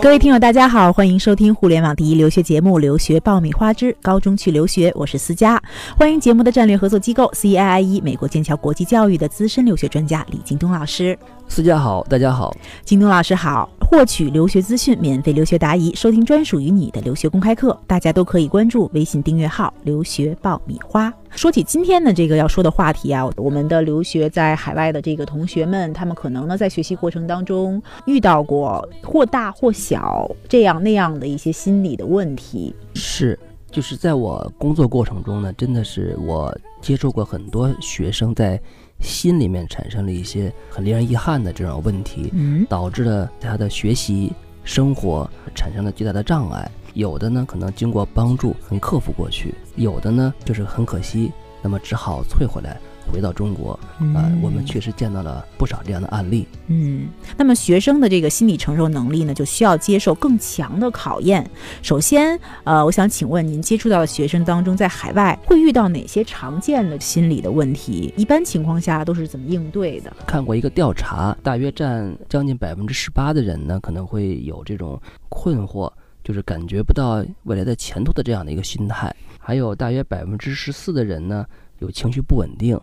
各位听友，大家好，欢迎收听互联网第一留学节目《留学爆米花之高中去留学》，我是思佳。欢迎节目的战略合作机构 CIIE 美国剑桥国际教育的资深留学专家李京东老师。思佳好，大家好，京东老师好。获取留学资讯，免费留学答疑，收听专属于你的留学公开课，大家都可以关注微信订阅号“留学爆米花”。说起今天的这个要说的话题啊，我们的留学在海外的这个同学们，他们可能呢在学习过程当中遇到过或大或小这样那样的一些心理的问题。是，就是在我工作过程中呢，真的是我接触过很多学生在。心里面产生了一些很令人遗憾的这种问题，嗯，导致了他的学习生活产生了巨大的障碍。有的呢，可能经过帮助能克服过去；有的呢，就是很可惜，那么只好退回来。回到中国啊，我们确实见到了不少这样的案例。嗯，那么学生的这个心理承受能力呢，就需要接受更强的考验。首先，呃，我想请问您接触到的学生当中，在海外会遇到哪些常见的心理的问题？一般情况下都是怎么应对的？看过一个调查，大约占将近百分之十八的人呢，可能会有这种困惑，就是感觉不到未来的前途的这样的一个心态。还有大约百分之十四的人呢，有情绪不稳定。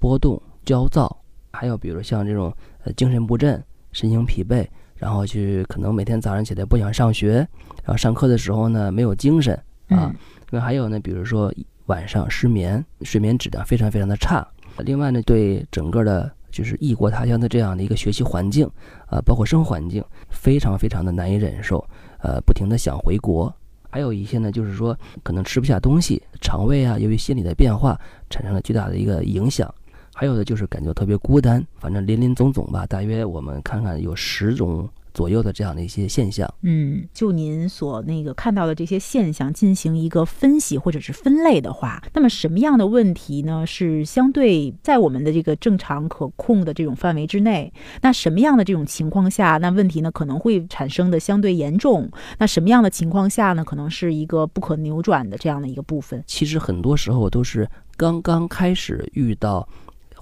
波动、焦躁，还有比如像这种呃精神不振、身心疲惫，然后去可能每天早上起来不想上学，然后上课的时候呢没有精神啊。那还有呢，比如说晚上失眠，睡眠质量非常非常的差。另外呢，对整个的就是异国他乡的这样的一个学习环境啊，包括生活环境，非常非常的难以忍受，呃，不停的想回国。还有一些呢，就是说可能吃不下东西，肠胃啊，由于心理的变化产生了巨大的一个影响。还有的就是感觉特别孤单，反正林林总总吧，大约我们看看有十种左右的这样的一些现象。嗯，就您所那个看到的这些现象进行一个分析或者是分类的话，那么什么样的问题呢是相对在我们的这个正常可控的这种范围之内？那什么样的这种情况下，那问题呢可能会产生的相对严重？那什么样的情况下呢，可能是一个不可扭转的这样的一个部分？其实很多时候都是刚刚开始遇到。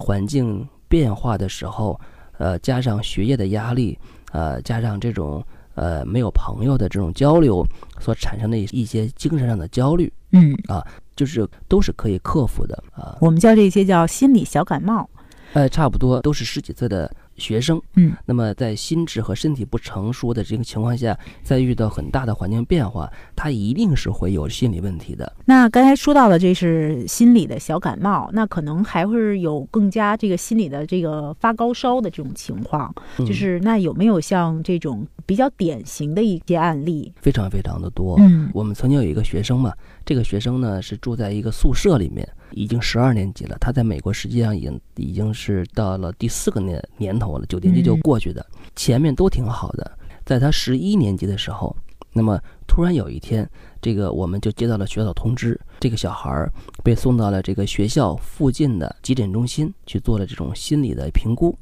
环境变化的时候，呃，加上学业的压力，呃，加上这种呃没有朋友的这种交流，所产生的一些精神上的焦虑，嗯啊，就是都是可以克服的啊。我们叫这些叫心理小感冒，呃，差不多都是十几岁的。学生，嗯，那么在心智和身体不成熟的这个情况下，在遇到很大的环境变化，他一定是会有心理问题的。那刚才说到的这是心理的小感冒，那可能还会有更加这个心理的这个发高烧的这种情况，就是那有没有像这种比较典型的一些案例？非常非常的多。嗯，我们曾经有一个学生嘛，这个学生呢是住在一个宿舍里面。已经十二年级了，他在美国实际上已经已经是到了第四个年年头了，九年级就过去的，前面都挺好的。在他十一年级的时候，那么突然有一天，这个我们就接到了学校通知，这个小孩被送到了这个学校附近的急诊中心去做了这种心理的评估。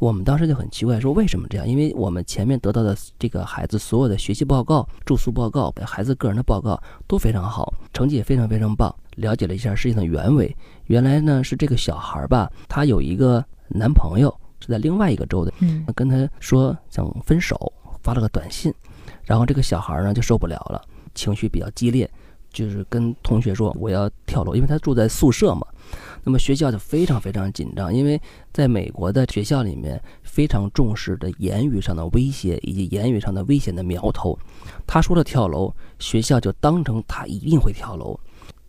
我们当时就很奇怪，说为什么这样？因为我们前面得到的这个孩子所有的学习报告、住宿报告、孩子个人的报告都非常好，成绩也非常非常棒。了解了一下事情的原委，原来呢是这个小孩吧，他有一个男朋友是在另外一个州的，嗯，跟他说想分手，发了个短信，然后这个小孩呢就受不了了，情绪比较激烈，就是跟同学说我要跳楼，因为他住在宿舍嘛。那么学校就非常非常紧张，因为在美国的学校里面非常重视的言语上的威胁以及言语上的危险的苗头。他说了跳楼，学校就当成他一定会跳楼，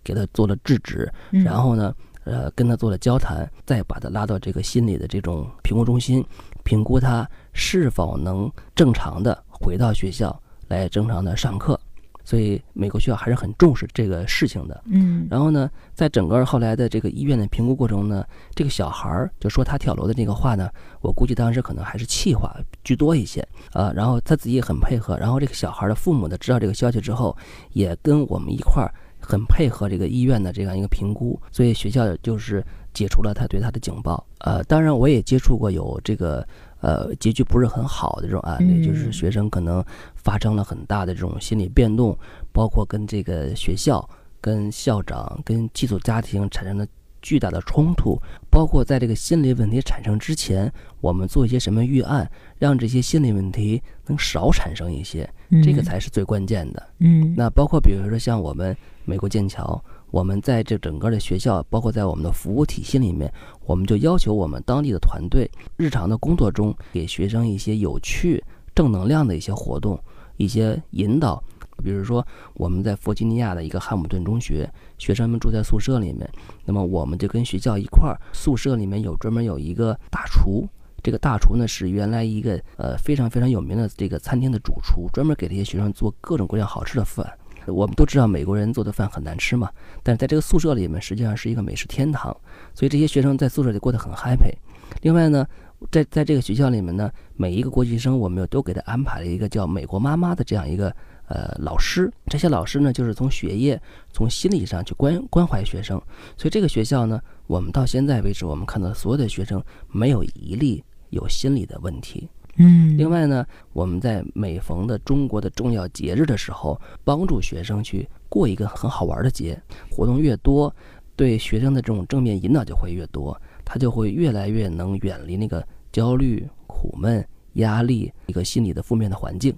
给他做了制止，然后呢，呃，跟他做了交谈，再把他拉到这个心理的这种评估中心，评估他是否能正常的回到学校来正常的上课。所以美国学校还是很重视这个事情的，嗯。然后呢，在整个后来的这个医院的评估过程中呢，这个小孩儿就说他跳楼的那个话呢，我估计当时可能还是气话居多一些啊。然后他自己也很配合，然后这个小孩的父母呢知道这个消息之后，也跟我们一块儿很配合这个医院的这样一个评估，所以学校就是解除了他对他的警报。呃，当然我也接触过有这个。呃，结局不是很好的这种案例，就是学生可能发生了很大的这种心理变动，包括跟这个学校、跟校长、跟寄宿家庭产生了巨大的冲突，包括在这个心理问题产生之前，我们做一些什么预案，让这些心理问题能少产生一些，这个才是最关键的。嗯，那包括比如说像我们美国剑桥，我们在这整个的学校，包括在我们的服务体系里面，我们就要求我们当地的团队日常的工作中给学生一些有趣、正能量的一些活动，一些引导。比如说，我们在弗吉尼亚的一个汉姆顿中学，学生们住在宿舍里面，那么我们就跟学校一块儿，宿舍里面有专门有一个大厨，这个大厨呢是原来一个呃非常非常有名的这个餐厅的主厨，专门给这些学生做各种各样好吃的饭。我们都知道美国人做的饭很难吃嘛，但是在这个宿舍里面实际上是一个美食天堂，所以这些学生在宿舍里过得很 happy。另外呢，在在这个学校里面呢，每一个国际生我们又都给他安排了一个叫“美国妈妈”的这样一个。呃，老师，这些老师呢，就是从学业、从心理上去关关怀学生，所以这个学校呢，我们到现在为止，我们看到所有的学生没有一例有心理的问题。嗯，另外呢，我们在每逢的中国的重要节日的时候，帮助学生去过一个很好玩的节，活动越多，对学生的这种正面引导就会越多，他就会越来越能远离那个焦虑、苦闷、压力一个心理的负面的环境。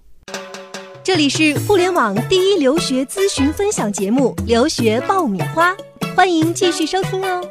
这里是互联网第一留学咨询分享节目《留学爆米花》，欢迎继续收听哦。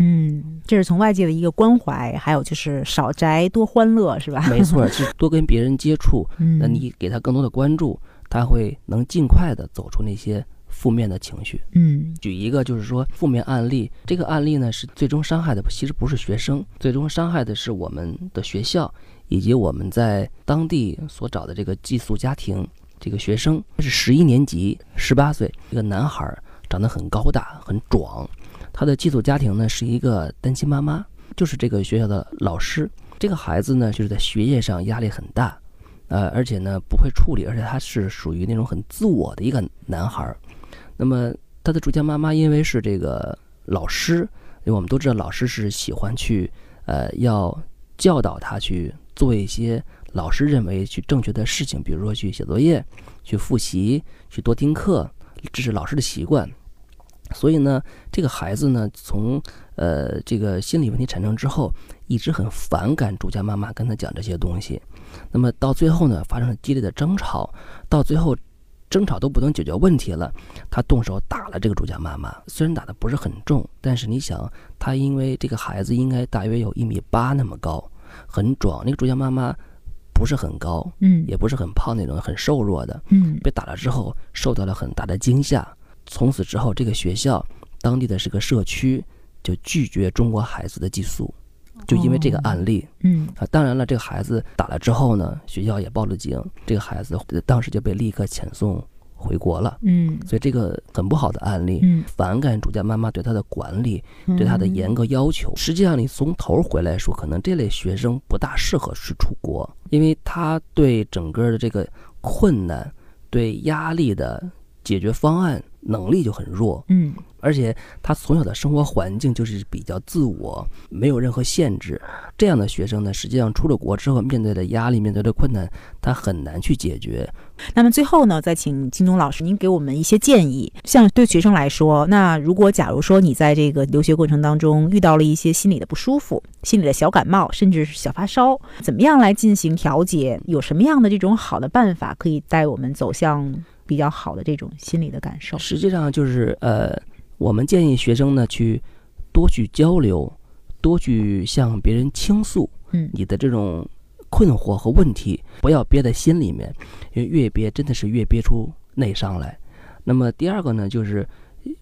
嗯，这是从外界的一个关怀，还有就是少宅多欢乐，是吧？没错，是多跟别人接触，嗯那你给他更多的关注，他会能尽快的走出那些负面的情绪。嗯举一个就是说负面案例，这个案例呢是最终伤害的其实不是学生，最终伤害的是我们的学校以及我们在当地所找的这个寄宿家庭。这个学生是十一年级，十八岁，一个男孩，长得很高大，很壮。他的寄宿家庭呢是一个单亲妈妈，就是这个学校的老师。这个孩子呢就是在学业上压力很大，呃，而且呢不会处理，而且他是属于那种很自我的一个男孩。那么他的住家妈妈因为是这个老师，因为我们都知道老师是喜欢去呃要教导他去做一些老师认为去正确的事情，比如说去写作业、去复习、去多听课，这是老师的习惯。所以呢，这个孩子呢，从呃这个心理问题产生之后，一直很反感主家妈妈跟他讲这些东西。那么到最后呢，发生了激烈的争吵，到最后争吵都不能解决问题了，他动手打了这个主家妈妈。虽然打的不是很重，但是你想，他因为这个孩子应该大约有一米八那么高，很壮，那个主家妈妈不是很高，嗯也不是很胖那种，很瘦弱的。嗯被打了之后受到了很大的惊吓。从此之后，这个学校当地的这个社区就拒绝中国孩子的寄宿，就因为这个案例嗯啊。当然了，这个孩子打了之后呢，学校也报了警，这个孩子当时就被立刻遣送回国了。嗯所以这个很不好的案例，嗯反感主家妈妈对他的管理，对他的严格要求。实际上，你从头回来说，可能这类学生不大适合去出国，因为他对整个的这个困难、对压力的解决方案能力就很弱，嗯而且他从小的生活环境就是比较自我，没有任何限制。这样的学生呢，实际上出了国之后，面对的压力、面对的困难，他很难去解决。那么最后呢，再请金东老师您给我们一些建议。像对学生来说，那如果假如说你在这个留学过程当中遇到了一些心理的不舒服、心理的小感冒，甚至是小发烧，怎么样来进行调节？有什么样的这种好的办法可以带我们走向比较好的这种心理的感受？实际上就是呃，我们建议学生呢去多去交流，多去向别人倾诉嗯你的这种困惑和问题，不要憋在心里面，因为越憋真的是越憋出内伤来。那么第二个呢，就是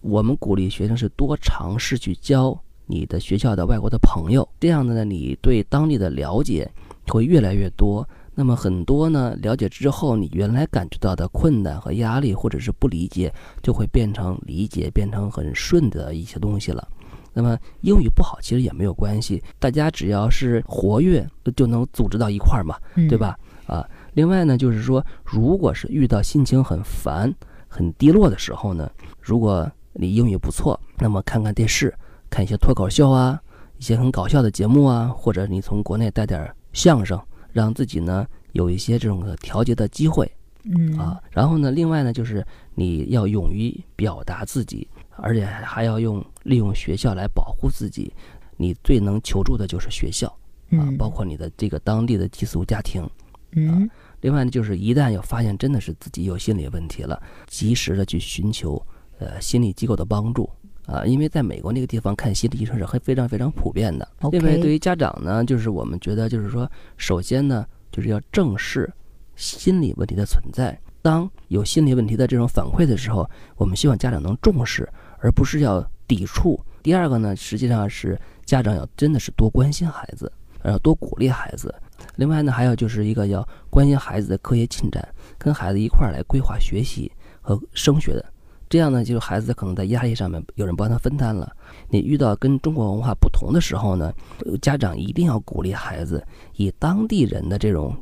我们鼓励学生是多尝试去交你的学校的外国的朋友，这样的呢，你对当地的了解会越来越多。那么很多呢，了解之后，你原来感觉到的困难和压力，或者是不理解，就会变成理解，变成很顺的一些东西了。那么英语不好其实也没有关系，大家只要是活跃，就能组织到一块儿嘛，嗯对？吧？啊，另外呢，就是说，如果是遇到心情很烦、很低落的时候呢，如果你英语不错，那么看看电视，看一些脱口秀啊，一些很搞笑的节目啊，或者你从国内带点儿相声，让自己呢有一些这种的调节的机会。嗯啊，然后呢，另外呢，就是你要勇于表达自己，而且还要用利用学校来保护自己。你最能求助的就是学校啊，嗯包括你的这个当地的寄宿家庭。嗯另外呢，就是一旦有发现真的是自己有心理问题了，及时的去寻求呃心理机构的帮助啊，因为在美国那个地方看心理医生是很非常非常普遍的。另外，对于家长呢，就是我们觉得就是说，首先呢，就是要正视心理问题的存在。当有心理问题的这种反馈的时候，我们希望家长能重视，而不是要抵触。第二个呢，实际上是家长要真的是多关心孩子，要多鼓励孩子。另外呢，还有就是一个要关心孩子的科学进展，跟孩子一块儿来规划学习和升学的。这样呢，就是孩子可能在压力上面有人帮他分担了。你遇到跟中国文化不同的时候呢，家长一定要鼓励孩子以当地人的这种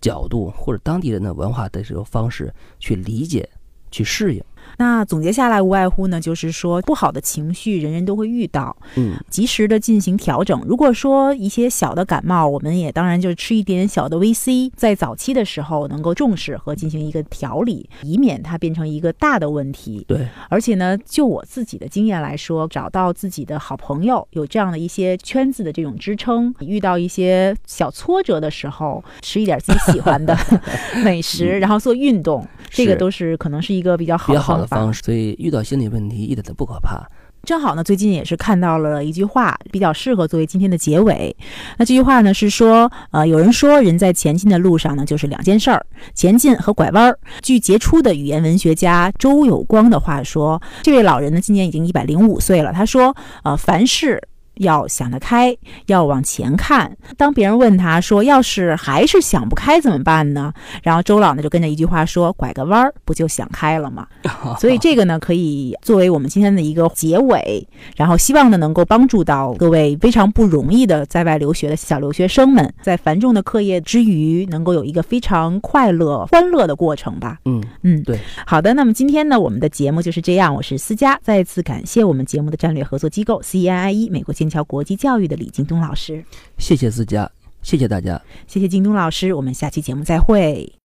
角度或者当地人的文化的这种方式去理解、去适应。那总结下来，无外乎呢，就是说不好的情绪人人都会遇到，嗯，及时的进行调整。如果说一些小的感冒，我们也当然就是吃一点小的维 C，在早期的时候能够重视和进行一个调理，以免它变成一个大的问题。对，而且呢，就我自己的经验来说，找到自己的好朋友，有这样的一些圈子的这种支撑，遇到一些小挫折的时候，吃一点自己喜欢的 美食，然后做运动，这个都是可能是一个比较好的比较好的方式。所以遇到心理问题一点都不可怕。正好呢，最近也是看到了一句话，比较适合作为今天的结尾。那这句话呢是说，呃，有人说人在前进的路上呢，就是两件事儿：前进和拐弯儿。据杰出的语言文学家周有光的话说，这位老人呢今年已经一百零五岁了。他说，呃，凡事。要想得开，要往前看。当别人问他说：“要是还是想不开怎么办呢？”然后周老呢就跟着一句话说：“拐个弯儿，不就想开了吗？” 所以这个呢，可以作为我们今天的一个结尾，然后希望呢能够帮助到各位非常不容易的在外留学的小留学生们，在繁重的课业之余，能够有一个非常快乐、欢乐的过程吧。嗯，嗯，对。好的，那么今天呢，我们的节目就是这样。我是思佳，再次感谢我们节目的战略合作机构 CIIE 美国剑桥国际教育的李京东老师，谢谢自家，谢谢大家。谢谢京东老师，我们下期节目再会。